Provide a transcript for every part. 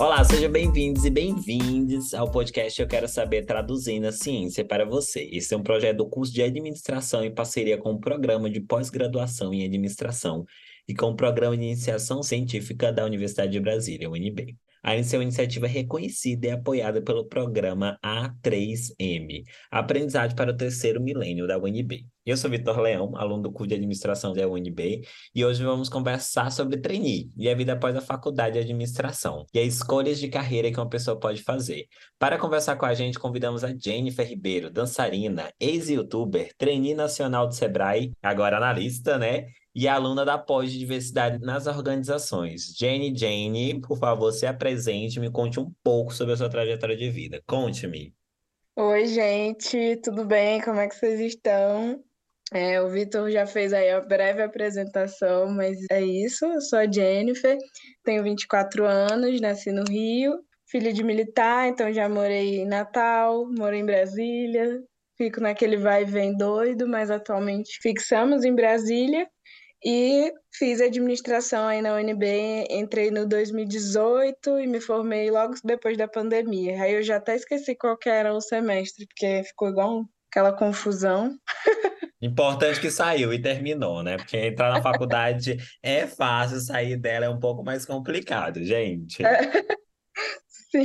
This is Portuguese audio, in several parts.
Olá, sejam bem-vindos e bem-vindas ao podcast Eu Quero Saber Traduzindo a Ciência para Você. Esse é um projeto do curso de Administração em parceria com o Programa de Pós-Graduação em Administração e com o Programa de Iniciação Científica da Universidade de Brasília, UNB. A é iniciativa reconhecida e apoiada pelo programa A3M, Aprendizagem para o Terceiro Milênio da UNB. Eu sou Vitor Leão, aluno do curso de administração da UNB, e hoje vamos conversar sobre trainee e a vida após a faculdade de administração e as escolhas de carreira que uma pessoa pode fazer. Para conversar com a gente, convidamos a Jennifer Ribeiro, dançarina, ex-youtuber, trainee nacional do Sebrae, agora analista, né? E aluna da pós de diversidade nas organizações. Jane Jane, por favor, se apresente e me conte um pouco sobre a sua trajetória de vida. Conte-me. Oi, gente, tudo bem? Como é que vocês estão? É, o Vitor já fez aí a breve apresentação, mas é isso. Eu sou a Jennifer, tenho 24 anos, nasci no Rio, filha de militar, então já morei em Natal, morei em Brasília, fico naquele vai e vem doido, mas atualmente fixamos em Brasília. E fiz administração aí na UNB, entrei no 2018 e me formei logo depois da pandemia. Aí eu já até esqueci qual era o semestre, porque ficou igual aquela confusão. Importante que saiu e terminou, né? Porque entrar na faculdade é fácil, sair dela é um pouco mais complicado, gente. É. Sim.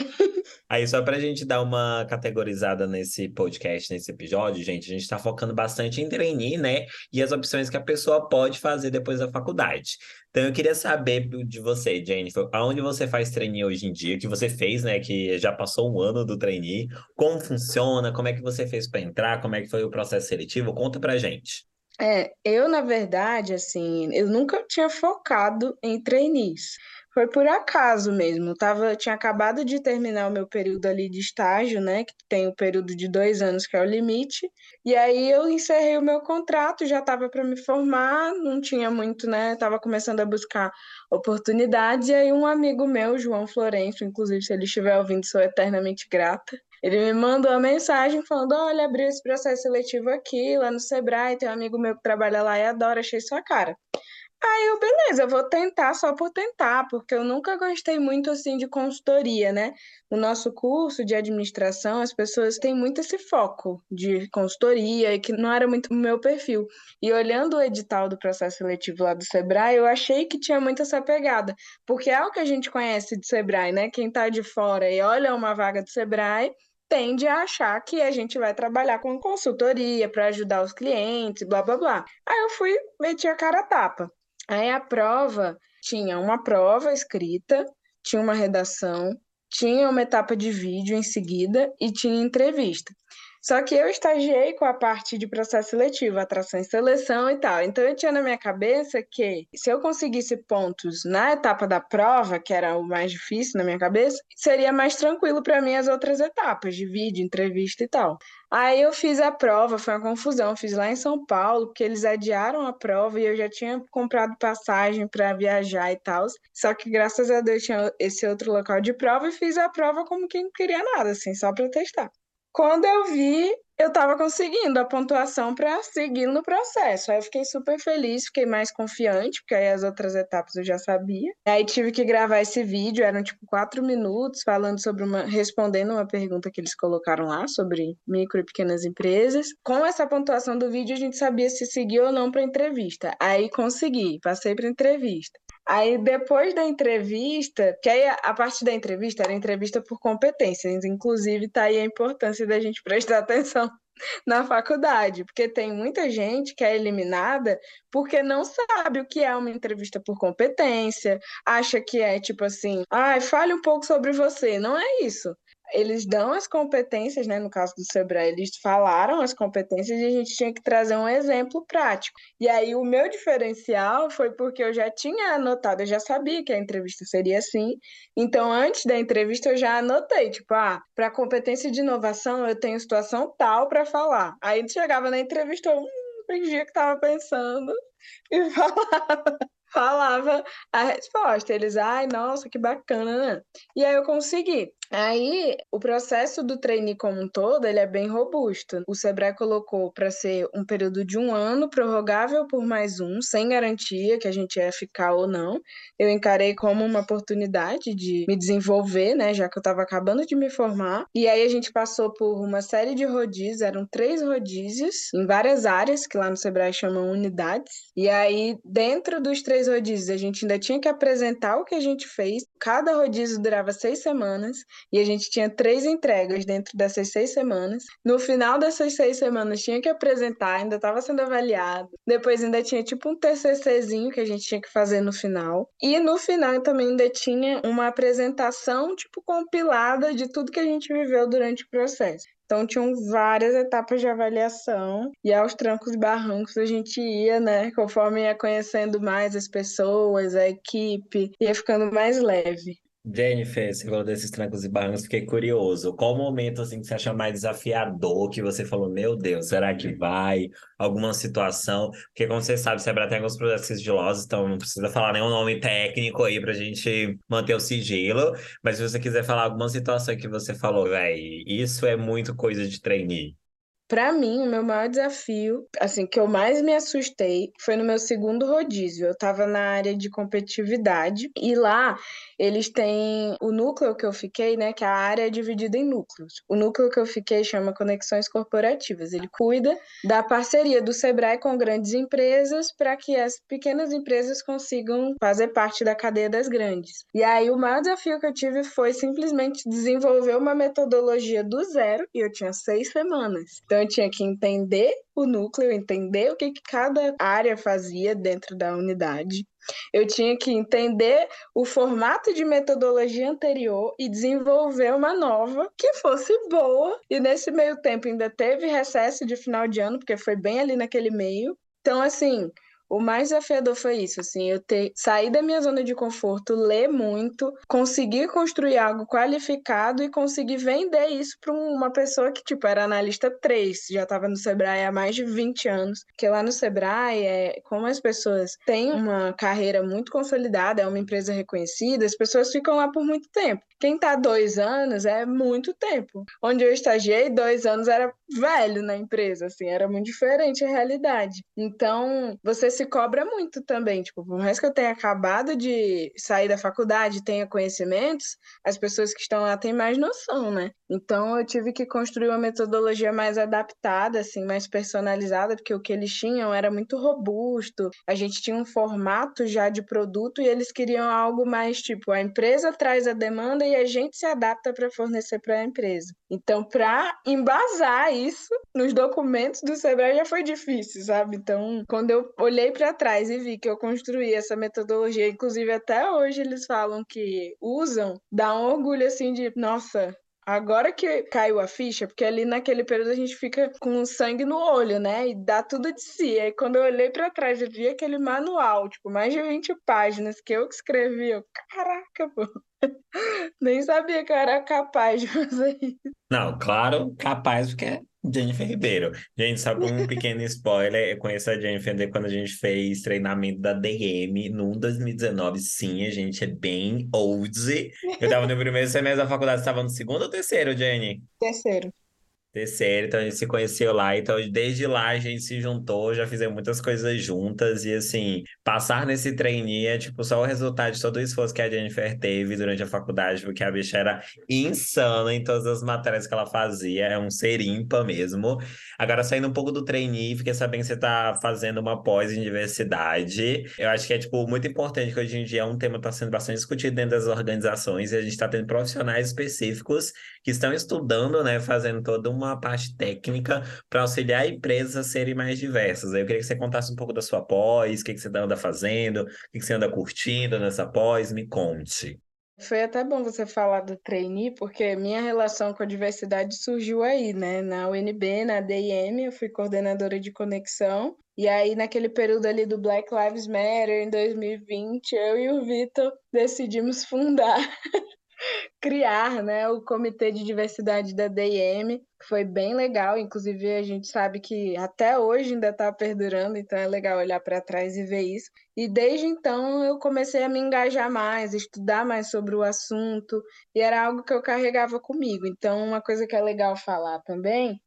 Aí, só para a gente dar uma categorizada nesse podcast, nesse episódio, gente, a gente está focando bastante em trainee, né? E as opções que a pessoa pode fazer depois da faculdade. Então, eu queria saber de você, Jennifer, aonde você faz trainee hoje em dia, que você fez, né? Que já passou um ano do trainee, como funciona, como é que você fez para entrar, como é que foi o processo seletivo? Conta pra gente. É, eu, na verdade, assim, eu nunca tinha focado em trainees. Foi por acaso mesmo. Eu tava, tinha acabado de terminar o meu período ali de estágio, né? Que tem o período de dois anos, que é o limite. E aí eu encerrei o meu contrato, já estava para me formar, não tinha muito, né? Estava começando a buscar oportunidades. E aí um amigo meu, João Florencio, inclusive, se ele estiver ouvindo, sou eternamente grata. Ele me mandou uma mensagem falando: Olha, abriu esse processo seletivo aqui, lá no Sebrae, tem um amigo meu que trabalha lá e adora, achei sua cara. Aí eu, beleza, eu vou tentar só por tentar, porque eu nunca gostei muito assim de consultoria, né? No nosso curso de administração, as pessoas têm muito esse foco de consultoria e que não era muito o meu perfil. E olhando o edital do processo seletivo lá do Sebrae, eu achei que tinha muito essa pegada, porque é o que a gente conhece de Sebrae, né? Quem tá de fora e olha uma vaga do Sebrae, tende a achar que a gente vai trabalhar com consultoria para ajudar os clientes, blá blá blá. Aí eu fui, meti a cara a tapa. Aí a prova tinha uma prova escrita, tinha uma redação, tinha uma etapa de vídeo em seguida e tinha entrevista. Só que eu estagiei com a parte de processo seletivo, atração e seleção e tal. Então eu tinha na minha cabeça que se eu conseguisse pontos na etapa da prova, que era o mais difícil na minha cabeça, seria mais tranquilo para mim as outras etapas de vídeo, entrevista e tal. Aí eu fiz a prova, foi uma confusão, fiz lá em São Paulo, porque eles adiaram a prova e eu já tinha comprado passagem para viajar e tal. Só que graças a Deus tinha esse outro local de prova e fiz a prova como quem não queria nada, assim, só para testar. Quando eu vi, eu estava conseguindo a pontuação para seguir no processo. Aí eu fiquei super feliz, fiquei mais confiante, porque aí as outras etapas eu já sabia. Aí tive que gravar esse vídeo, eram tipo quatro minutos, falando sobre uma. respondendo uma pergunta que eles colocaram lá sobre micro e pequenas empresas. Com essa pontuação do vídeo, a gente sabia se seguir ou não para entrevista. Aí consegui, passei para entrevista. Aí depois da entrevista, que aí a parte da entrevista era entrevista por competências, inclusive tá aí a importância da gente prestar atenção na faculdade, porque tem muita gente que é eliminada porque não sabe o que é uma entrevista por competência, acha que é tipo assim, ai, fale um pouco sobre você. Não é isso eles dão as competências, né? No caso do Sebrae, eles falaram as competências e a gente tinha que trazer um exemplo prático. E aí o meu diferencial foi porque eu já tinha anotado, eu já sabia que a entrevista seria assim. Então, antes da entrevista, eu já anotei, tipo, ah, para competência de inovação, eu tenho situação tal para falar. Aí chegava na entrevista, eu hum, fingia que estava pensando e falava. Falava a resposta. Eles, ai, nossa, que bacana, né? E aí eu consegui. Aí, o processo do trainee como um todo, ele é bem robusto. O Sebrae colocou para ser um período de um ano, prorrogável por mais um, sem garantia que a gente ia ficar ou não. Eu encarei como uma oportunidade de me desenvolver, né, já que eu estava acabando de me formar. E aí a gente passou por uma série de rodízios, eram três rodízios em várias áreas, que lá no Sebrae chamam unidades. E aí, dentro dos três rodízios, a gente ainda tinha que apresentar o que a gente fez. Cada rodízio durava seis semanas e a gente tinha três entregas dentro dessas seis semanas. No final dessas seis semanas tinha que apresentar, ainda estava sendo avaliado. Depois ainda tinha tipo um TCCzinho que a gente tinha que fazer no final. E no final também ainda tinha uma apresentação tipo compilada de tudo que a gente viveu durante o processo. Então tinham várias etapas de avaliação e aos trancos e barrancos a gente ia, né, conforme ia conhecendo mais as pessoas, a equipe, ia ficando mais leve. Jennifer, você falou desses trancos e barrancos, fiquei curioso. Qual momento assim que você achou mais desafiador, que você falou, meu Deus, será que vai? Alguma situação? Porque como você sabe, Sebra tem alguns processos sigilosos, então não precisa falar nenhum nome técnico aí pra gente manter o sigilo. Mas se você quiser falar alguma situação que você falou, véi, isso é muito coisa de trainee. Para mim, o meu maior desafio, assim, que eu mais me assustei, foi no meu segundo rodízio. Eu estava na área de competitividade e lá eles têm o núcleo que eu fiquei, né, que a área é dividida em núcleos. O núcleo que eu fiquei chama Conexões Corporativas. Ele cuida da parceria do Sebrae com grandes empresas para que as pequenas empresas consigam fazer parte da cadeia das grandes. E aí o maior desafio que eu tive foi simplesmente desenvolver uma metodologia do zero e eu tinha seis semanas. Então eu tinha que entender o núcleo, entender o que, que cada área fazia dentro da unidade. Eu tinha que entender o formato de metodologia anterior e desenvolver uma nova que fosse boa. E nesse meio tempo ainda teve recesso de final de ano, porque foi bem ali naquele meio. Então, assim, o mais desafiador foi isso, assim, eu ter sair da minha zona de conforto, ler muito, conseguir construir algo qualificado e conseguir vender isso para uma pessoa que, tipo, era analista 3, já estava no Sebrae há mais de 20 anos. Porque lá no Sebrae, é, como as pessoas têm uma carreira muito consolidada, é uma empresa reconhecida, as pessoas ficam lá por muito tempo. Quem está dois anos é muito tempo. Onde eu estagiei, dois anos era velho na empresa, assim, era muito diferente a realidade. Então, você se cobra muito também. Tipo, por mais que eu tenha acabado de sair da faculdade, tenha conhecimentos, as pessoas que estão lá têm mais noção, né? Então, eu tive que construir uma metodologia mais adaptada, assim, mais personalizada, porque o que eles tinham era muito robusto. A gente tinha um formato já de produto e eles queriam algo mais tipo, a empresa traz a demanda e a gente se adapta para fornecer para a empresa. Então, para embasar isso nos documentos do Sebrae já foi difícil, sabe? Então, quando eu olhei para trás e vi que eu construí essa metodologia, inclusive até hoje eles falam que usam, dá um orgulho assim de, nossa, Agora que caiu a ficha, porque ali naquele período a gente fica com sangue no olho, né? E dá tudo de si. Aí quando eu olhei para trás, eu vi aquele manual, tipo, mais de 20 páginas que eu que escrevi. Eu, caraca, pô. Nem sabia que eu era capaz de fazer isso. Não, claro, capaz, porque Jennifer Ribeiro. Gente, só com um pequeno spoiler, eu conheço a Jennifer de quando a gente fez treinamento da DM no 2019. Sim, a gente é bem old. Eu tava no primeiro semestre da faculdade, você tava no segundo ou terceiro, Jenny? Terceiro terceiro, então a gente se conheceu lá, então desde lá a gente se juntou, já fizemos muitas coisas juntas e assim, passar nesse trainee é tipo só o resultado de todo o esforço que a Jennifer teve durante a faculdade, porque a bicha era insana em todas as matérias que ela fazia, é um ser ímpar mesmo. Agora saindo um pouco do trainee, fiquei sabendo que você tá fazendo uma pós em diversidade. Eu acho que é tipo muito importante que hoje em dia é um tema que está sendo bastante discutido dentro das organizações e a gente está tendo profissionais específicos que estão estudando, né, fazendo toda uma parte técnica para auxiliar empresas a serem mais diversas. Eu queria que você contasse um pouco da sua pós, o que, que você anda fazendo, o que, que você anda curtindo nessa pós, me conte. Foi até bom você falar do trainee, porque minha relação com a diversidade surgiu aí, né? Na UNB, na DIM, eu fui coordenadora de conexão. E aí, naquele período ali do Black Lives Matter, em 2020, eu e o Vitor decidimos fundar criar né, o Comitê de Diversidade da DM, que foi bem legal. Inclusive, a gente sabe que até hoje ainda está perdurando, então é legal olhar para trás e ver isso. E desde então eu comecei a me engajar mais, estudar mais sobre o assunto, e era algo que eu carregava comigo. Então, uma coisa que é legal falar também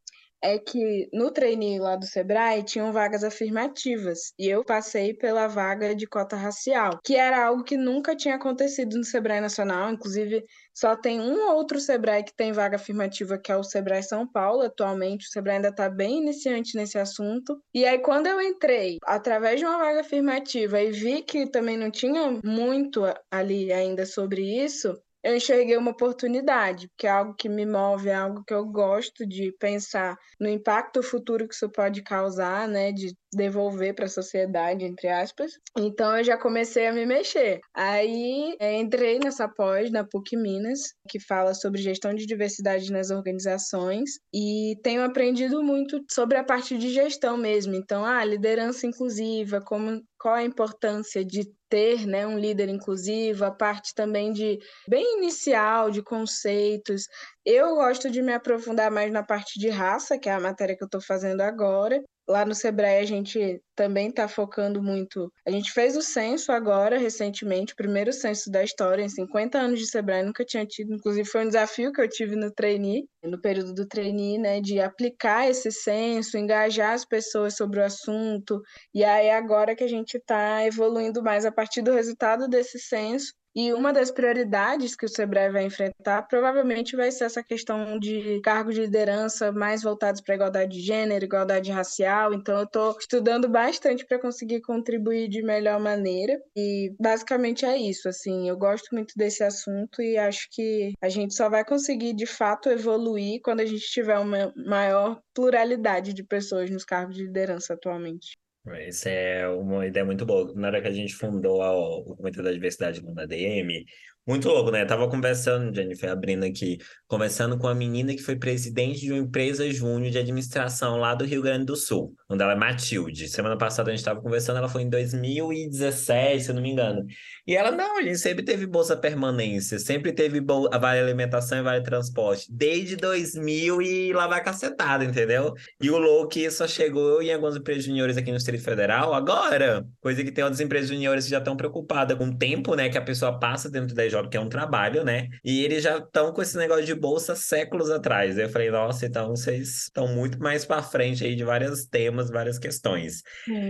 é que no trainee lá do Sebrae tinham vagas afirmativas e eu passei pela vaga de cota racial, que era algo que nunca tinha acontecido no Sebrae Nacional, inclusive só tem um outro Sebrae que tem vaga afirmativa, que é o Sebrae São Paulo, atualmente o Sebrae ainda está bem iniciante nesse assunto. E aí quando eu entrei através de uma vaga afirmativa e vi que também não tinha muito ali ainda sobre isso, eu enxerguei uma oportunidade, que é algo que me move, é algo que eu gosto de pensar no impacto futuro que isso pode causar, né, de devolver para a sociedade, entre aspas. Então eu já comecei a me mexer. Aí é, entrei nessa pós na PUC Minas, que fala sobre gestão de diversidade nas organizações e tenho aprendido muito sobre a parte de gestão mesmo. Então, a ah, liderança inclusiva, como qual a importância de ter né, um líder inclusivo, a parte também de bem inicial de conceitos. Eu gosto de me aprofundar mais na parte de raça, que é a matéria que eu estou fazendo agora, Lá no Sebrae a gente também está focando muito. A gente fez o censo agora, recentemente, o primeiro censo da história, em 50 anos de Sebrae, nunca tinha tido. Inclusive, foi um desafio que eu tive no trainee, no período do trainee, né, de aplicar esse censo, engajar as pessoas sobre o assunto. E aí, agora que a gente está evoluindo mais a partir do resultado desse censo, e uma das prioridades que o Sebrae vai enfrentar provavelmente vai ser essa questão de cargos de liderança mais voltados para igualdade de gênero, igualdade racial. Então, eu estou estudando bastante para conseguir contribuir de melhor maneira. E basicamente é isso. Assim, eu gosto muito desse assunto e acho que a gente só vai conseguir de fato evoluir quando a gente tiver uma maior pluralidade de pessoas nos cargos de liderança atualmente. Isso é uma ideia muito boa. Na hora que a gente fundou o Comitê da Diversidade no ADM, muito louco, né? Eu tava conversando, Jennifer, abrindo aqui, conversando com a menina que foi presidente de uma empresa júnior de administração lá do Rio Grande do Sul, onde ela é Matilde. Semana passada a gente tava conversando, ela foi em 2017, se eu não me engano. E ela, não, a gente sempre teve bolsa permanência, sempre teve bol... vale alimentação e vale transporte, desde 2000 e lá vai cacetada, entendeu? E o louco só chegou em algumas empresas juniores aqui no Distrito Federal agora, coisa que tem outras empresas juniores que já estão preocupadas com o tempo, né, que a pessoa passa dentro da job, que é um trabalho, né? E eles já estão com esse negócio de bolsa séculos atrás. Eu falei, nossa, então vocês estão muito mais para frente aí de vários temas, várias questões.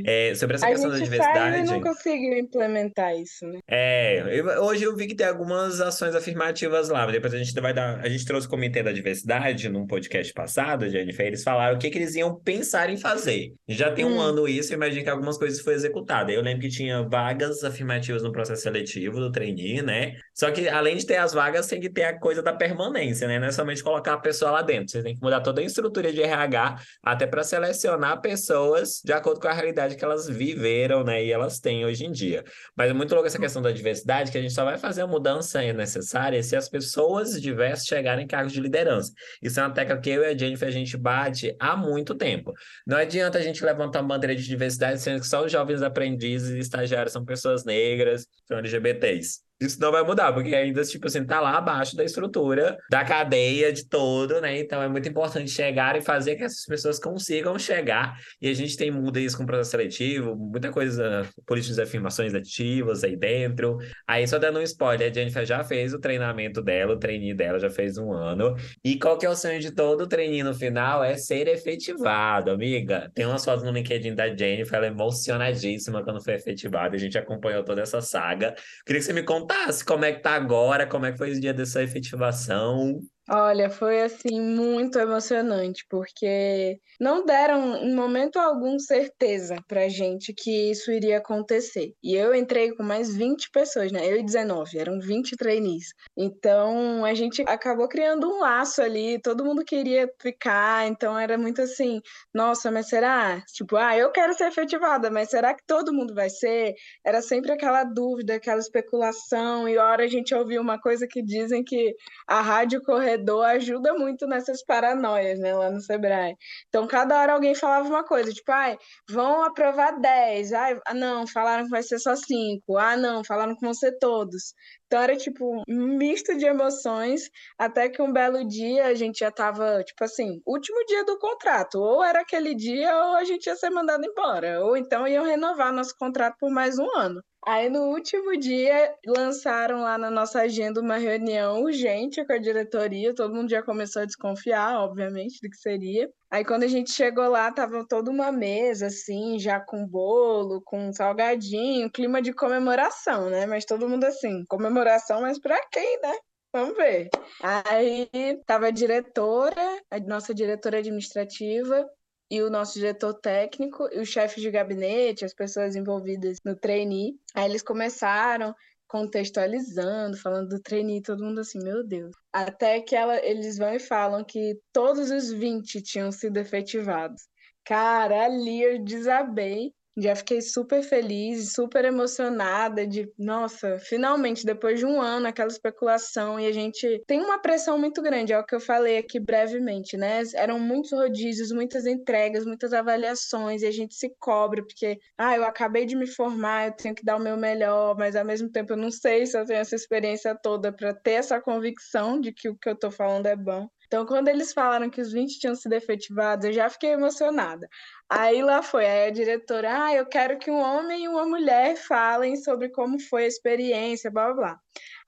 É, sobre essa a questão da diversidade. Sai não conseguiu implementar isso, né? É, eu, hoje eu vi que tem algumas ações afirmativas lá, mas depois a gente vai dar. A gente trouxe o Comitê da Diversidade num podcast passado, Jennifer, eles falaram o que, que eles iam pensar em fazer. Já tem um hum. ano isso, eu imagino que algumas coisas foram executadas. Eu lembro que tinha vagas afirmativas no processo seletivo do trainee, né? Só que além de ter as vagas, tem que ter a coisa da permanência, né? Não é somente colocar a pessoa lá dentro. Você tem que mudar toda a estrutura de RH, até para selecionar pessoas de acordo com a realidade que elas viveram, né? E elas têm hoje em dia. Mas é muito louco essa questão da diversidade, que a gente só vai fazer a mudança necessária se as pessoas diversas chegarem em cargos de liderança. Isso é uma tecla que eu e a Jennifer a gente bate há muito tempo. Não adianta a gente levantar uma bandeira de diversidade sendo que só os jovens aprendizes e estagiários são pessoas negras, são LGBTs. Isso não vai mudar, porque ainda, tipo assim, tá lá abaixo da estrutura, da cadeia de todo, né? Então é muito importante chegar e fazer que essas pessoas consigam chegar. E a gente tem muda isso com o processo seletivo, muita coisa, políticas de afirmações ativas aí dentro. Aí, só dando um spoiler, a Jennifer já fez o treinamento dela, o trainee dela já fez um ano. E qual que é o sonho de todo trainee no final? É ser efetivado, amiga. Tem umas fotos no LinkedIn da Jennifer, ela é emocionadíssima quando foi efetivada. A gente acompanhou toda essa saga. Queria que você me contasse contasse como é que tá agora, como é que foi o dia dessa efetivação. Olha, foi assim muito emocionante, porque não deram em momento algum certeza pra gente que isso iria acontecer. E eu entrei com mais 20 pessoas, né? Eu e 19, eram 20 trainees. Então a gente acabou criando um laço ali, todo mundo queria ficar, então era muito assim, nossa, mas será? Tipo, ah, eu quero ser efetivada, mas será que todo mundo vai ser? Era sempre aquela dúvida, aquela especulação, e hora a gente ouviu uma coisa que dizem que a rádio corredor empreendedor ajuda muito nessas paranoias, né, lá no Sebrae. Então, cada hora alguém falava uma coisa, tipo, ai, vão aprovar 10, ai, ah, não, falaram que vai ser só 5, ah, não, falaram que vão ser todos. Então era tipo um misto de emoções, até que um belo dia a gente já tava, tipo assim, último dia do contrato, ou era aquele dia ou a gente ia ser mandado embora, ou então iam renovar nosso contrato por mais um ano. Aí no último dia lançaram lá na nossa agenda uma reunião urgente com a diretoria, todo mundo já começou a desconfiar, obviamente, do que seria. Aí quando a gente chegou lá, tava toda uma mesa assim, já com bolo, com salgadinho, clima de comemoração, né? Mas todo mundo assim, comemoração, mas para quem, né? Vamos ver. Aí tava a diretora, a nossa diretora administrativa, e o nosso diretor técnico e o chefe de gabinete, as pessoas envolvidas no trainee. Aí eles começaram contextualizando, falando do trainee, todo mundo assim, meu Deus. Até que ela, eles vão e falam que todos os 20 tinham sido efetivados. Cara, ali eu desabei já fiquei super feliz, super emocionada de, nossa, finalmente, depois de um ano, aquela especulação, e a gente tem uma pressão muito grande, é o que eu falei aqui brevemente, né? Eram muitos rodízios, muitas entregas, muitas avaliações, e a gente se cobra, porque, ah, eu acabei de me formar, eu tenho que dar o meu melhor, mas ao mesmo tempo eu não sei se eu tenho essa experiência toda para ter essa convicção de que o que eu tô falando é bom. Então, quando eles falaram que os 20 tinham sido efetivados, eu já fiquei emocionada. Aí lá foi, aí a diretora, ah, eu quero que um homem e uma mulher falem sobre como foi a experiência, blá blá blá.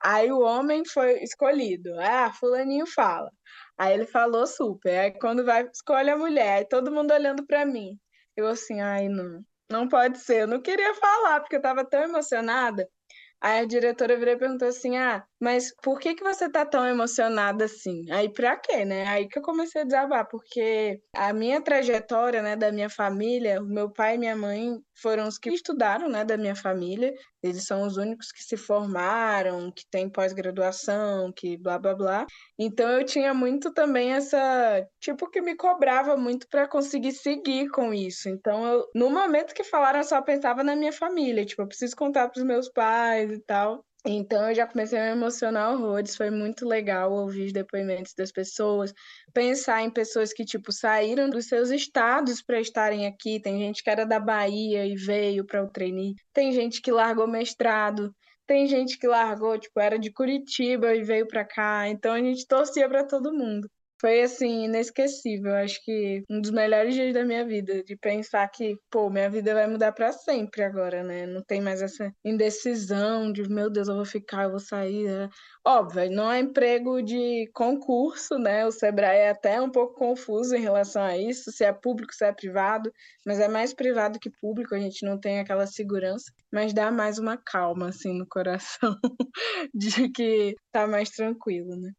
Aí o homem foi escolhido, ah, fulaninho fala. Aí ele falou super, aí quando vai, escolhe a mulher, aí todo mundo olhando para mim. Eu assim, ai não, não pode ser, eu não queria falar, porque eu tava tão emocionada. Aí a diretora virou e perguntou assim: Ah, mas por que que você tá tão emocionada assim? Aí pra quê, né? Aí que eu comecei a desabar, porque a minha trajetória, né, da minha família, o meu pai e minha mãe foram os que estudaram, né, da minha família. Eles são os únicos que se formaram, que têm pós-graduação, que blá blá blá. Então eu tinha muito também essa, tipo que me cobrava muito para conseguir seguir com isso. Então eu, no momento que falaram, eu só pensava na minha família, tipo, eu preciso contar para os meus pais e tal. Então eu já comecei a me emocionar horrores, foi muito legal ouvir os depoimentos das pessoas, pensar em pessoas que tipo saíram dos seus estados para estarem aqui. Tem gente que era da Bahia e veio para o trainee, tem gente que largou mestrado, tem gente que largou, tipo, era de Curitiba e veio para cá. Então a gente torcia para todo mundo foi assim, inesquecível. Acho que um dos melhores dias da minha vida, de pensar que, pô, minha vida vai mudar para sempre agora, né? Não tem mais essa indecisão de, meu Deus, eu vou ficar, eu vou sair. Né? Óbvio, não é emprego de concurso, né? O Sebrae é até um pouco confuso em relação a isso, se é público, se é privado, mas é mais privado que público, a gente não tem aquela segurança, mas dá mais uma calma, assim, no coração, de que tá mais tranquilo, né?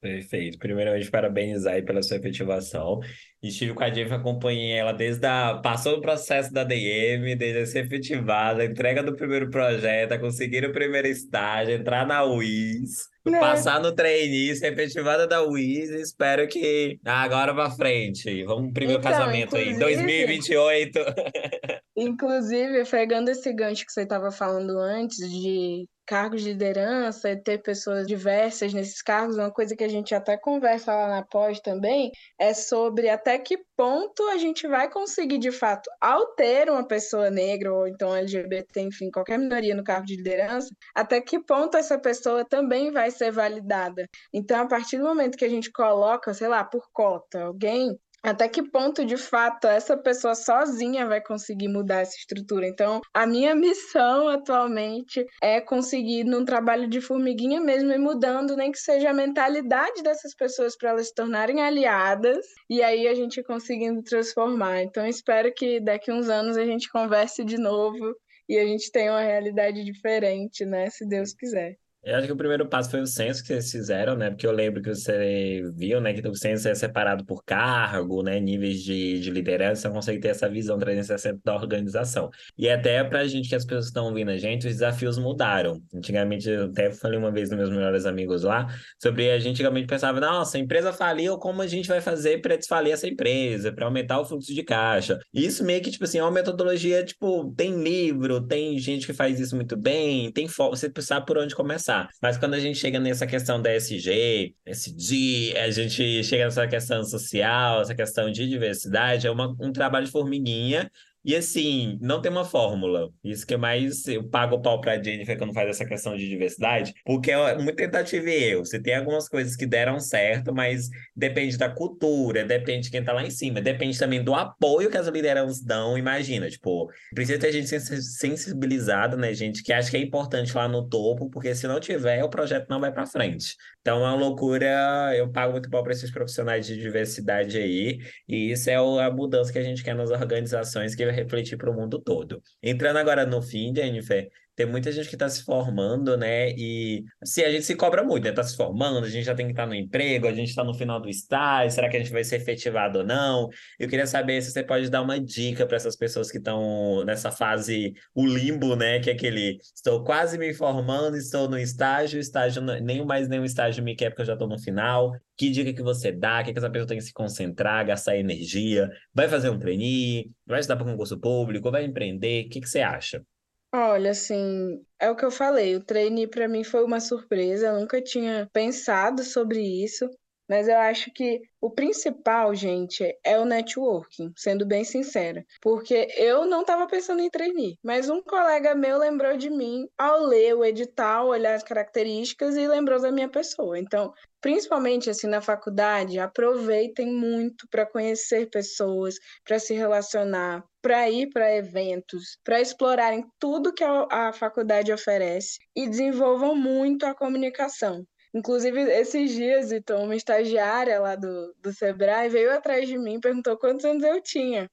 Perfeito. Primeiramente, parabenizar aí pela sua efetivação. Estive com a Jennifer, acompanhei ela desde a... Passou o processo da DM, desde a ser efetivada, entrega do primeiro projeto, conseguir o primeiro estágio, entrar na UIS, né? passar no trainee, ser efetivada da UIS. Espero que agora para frente. Vamos pro primeiro então, casamento aí, 2028. Inclusive, pegando esse gancho que você estava falando antes de cargos de liderança, ter pessoas diversas nesses cargos, uma coisa que a gente até conversa lá na pós também, é sobre até que ponto a gente vai conseguir, de fato, ao ter uma pessoa negra ou então LGBT, enfim, qualquer minoria no cargo de liderança, até que ponto essa pessoa também vai ser validada. Então, a partir do momento que a gente coloca, sei lá, por cota, alguém até que ponto, de fato, essa pessoa sozinha vai conseguir mudar essa estrutura. Então, a minha missão atualmente é conseguir, num trabalho de formiguinha mesmo, ir mudando, nem que seja a mentalidade dessas pessoas para elas se tornarem aliadas e aí a gente conseguindo transformar. Então, espero que daqui uns anos a gente converse de novo e a gente tenha uma realidade diferente, né? Se Deus quiser. Eu acho que o primeiro passo foi o censo que vocês fizeram, né? Porque eu lembro que você viu, né, que o censo é separado por cargo, né, níveis de, de liderança, você consegue ter essa visão 360 da organização. E até pra gente que as pessoas estão ouvindo a gente, os desafios mudaram. Antigamente, eu até falei uma vez nos meus melhores amigos lá, sobre a gente antigamente pensava, nossa, a empresa faliu, como a gente vai fazer para desfalir essa empresa, para aumentar o fluxo de caixa? Isso meio que, tipo assim, é uma metodologia, tipo, tem livro, tem gente que faz isso muito bem, tem você sabe por onde começar. Conversar. Mas quando a gente chega nessa questão da SG, SG, a gente chega nessa questão social, essa questão de diversidade, é uma, um trabalho de formiguinha e assim, não tem uma fórmula. Isso que é mais eu pago o pau pra Jennifer quando faz essa questão de diversidade, porque é muito tentativa e erro. Você tem algumas coisas que deram certo, mas depende da cultura, depende de quem tá lá em cima, depende também do apoio que as lideranças dão. Imagina, tipo, precisa ter gente sensibilizada, né, gente, que acha que é importante lá no topo, porque se não tiver, o projeto não vai para frente. Então é uma loucura. Eu pago muito pau para esses profissionais de diversidade aí, e isso é a mudança que a gente quer nas organizações que refletir para o mundo todo. Entrando agora no fim, Jennifer, tem muita gente que está se formando, né? E se a gente se cobra muito, né? Está se formando, a gente já tem que estar tá no emprego, a gente está no final do estágio, será que a gente vai ser efetivado ou não? Eu queria saber se você pode dar uma dica para essas pessoas que estão nessa fase, o limbo, né? Que é aquele, estou quase me formando, estou no estágio, estágio, nem mais nenhum estágio me quer porque eu já estou no final. Que dica que você dá? Que, que essa pessoa tem que se concentrar, gastar energia? Vai fazer um trainee? Vai estudar para concurso público? Vai empreender? O que, que você acha? Olha, assim, é o que eu falei, o trainee para mim foi uma surpresa, eu nunca tinha pensado sobre isso, mas eu acho que o principal, gente, é o networking, sendo bem sincera. Porque eu não estava pensando em trainee, mas um colega meu lembrou de mim ao ler o edital, olhar as características e lembrou da minha pessoa. Então, principalmente assim na faculdade, aproveitem muito para conhecer pessoas, para se relacionar, para ir para eventos, para explorarem tudo que a faculdade oferece e desenvolvam muito a comunicação. Inclusive, esses dias, então, uma estagiária lá do, do Sebrae veio atrás de mim e perguntou quantos anos eu tinha.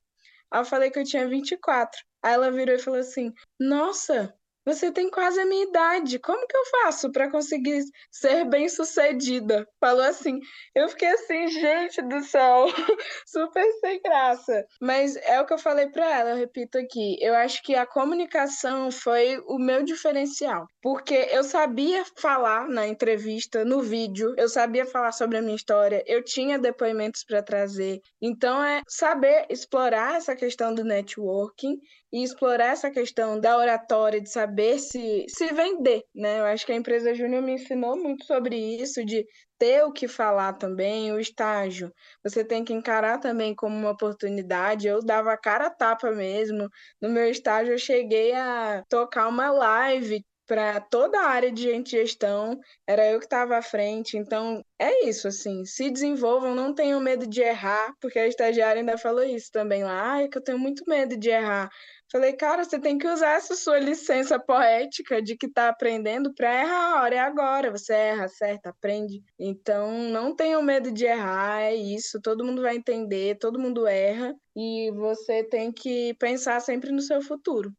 Aí eu falei que eu tinha 24. Aí ela virou e falou assim: Nossa, você tem quase a minha idade. Como que eu faço para conseguir ser bem-sucedida? Falou assim. Eu fiquei assim, gente do céu, super sem graça. Mas é o que eu falei para ela, eu repito aqui. Eu acho que a comunicação foi o meu diferencial, porque eu sabia falar na entrevista, no vídeo, eu sabia falar sobre a minha história, eu tinha depoimentos para trazer. Então é saber explorar essa questão do networking e explorar essa questão da oratória, de saber se, se vender, né? Eu acho que a empresa Júnior me ensinou muito sobre isso, de ter o que falar também, o estágio. Você tem que encarar também como uma oportunidade. Eu dava cara a tapa mesmo. No meu estágio, eu cheguei a tocar uma live para toda a área de gestão, era eu que estava à frente. Então, é isso, assim, se desenvolvam, não tenham medo de errar, porque a estagiária ainda falou isso também lá, ah, é que eu tenho muito medo de errar. Falei, cara, você tem que usar essa sua licença poética de que está aprendendo para errar, a hora é agora, você erra, acerta, aprende. Então, não tenham medo de errar, é isso, todo mundo vai entender, todo mundo erra, e você tem que pensar sempre no seu futuro.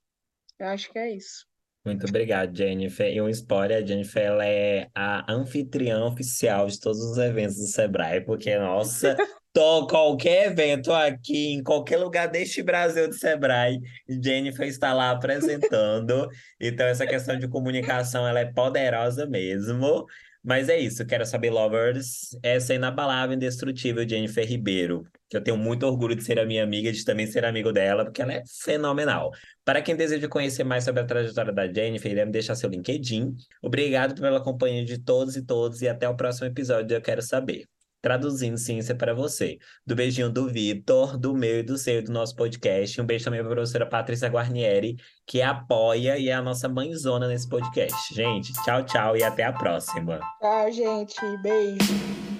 Eu acho que é isso. Muito obrigado, Jennifer. E um spoiler, a Jennifer ela é a anfitriã oficial de todos os eventos do Sebrae, porque, nossa, tô, qualquer evento aqui, em qualquer lugar deste Brasil do Sebrae, Jennifer está lá apresentando. Então, essa questão de comunicação, ela é poderosa mesmo. Mas é isso, quero saber, lovers, essa inabalável, indestrutível Jennifer Ribeiro, que eu tenho muito orgulho de ser a minha amiga, de também ser amigo dela, porque ela é fenomenal. Para quem deseja conhecer mais sobre a trajetória da Jennifer, iremos deixar seu LinkedIn. Obrigado pela companhia de todos e todas e até o próximo episódio Eu Quero Saber. Traduzindo ciência para você. Do beijinho do Vitor, do meu e do seu do nosso podcast. Um beijo também para a professora Patrícia Guarnieri, que apoia e é a nossa mãezona nesse podcast. Gente, tchau, tchau e até a próxima. Tchau, gente. Beijo.